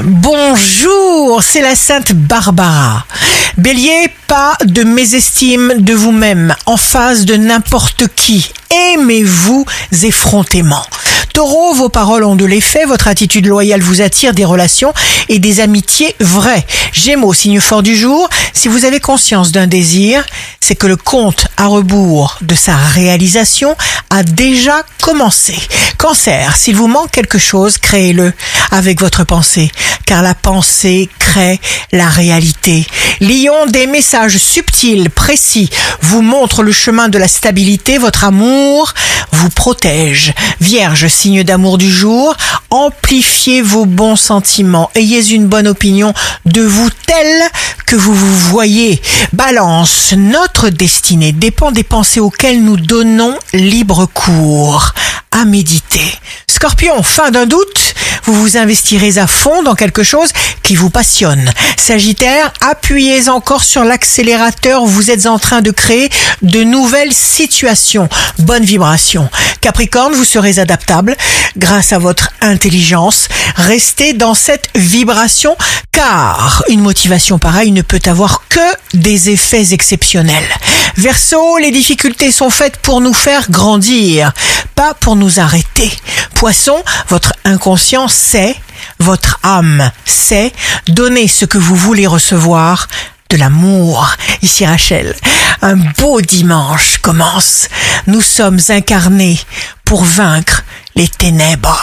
Bonjour, c'est la Sainte Barbara. Bélier, pas de mésestime de vous-même en face de n'importe qui. Aimez-vous effrontément. Taureau, vos paroles ont de l'effet, votre attitude loyale vous attire des relations et des amitiés vraies. Gémeaux, signe fort du jour, si vous avez conscience d'un désir, c'est que le compte à rebours de sa réalisation a déjà commencé. Cancer, s'il vous manque quelque chose, créez-le avec votre pensée, car la pensée crée la réalité. Lion, des messages subtils, précis, vous montrent le chemin de la stabilité, votre amour vous protège. Vierge, signe d'amour du jour, amplifiez vos bons sentiments, ayez une bonne opinion de vous telle que vous vous voyez. Balance, notre destinée dépend des pensées auxquelles nous donnons libre cours. À méditer. Scorpion, fin d'un doute, vous vous investirez à fond dans quelque chose qui vous passionne. Sagittaire, appuyez encore sur l'accélérateur, vous êtes en train de créer de nouvelles situations. Bonne vibration. Capricorne, vous serez adaptable grâce à votre intelligence. Restez dans cette vibration car une motivation pareille ne peut avoir que des effets exceptionnels. Verseau, les difficultés sont faites pour nous faire grandir, pas pour nous arrêter. Poisson, votre inconscient sait, votre âme sait, donner ce que vous voulez recevoir, de l'amour. Ici Rachel, un beau dimanche commence. Nous sommes incarnés pour vaincre les ténèbres.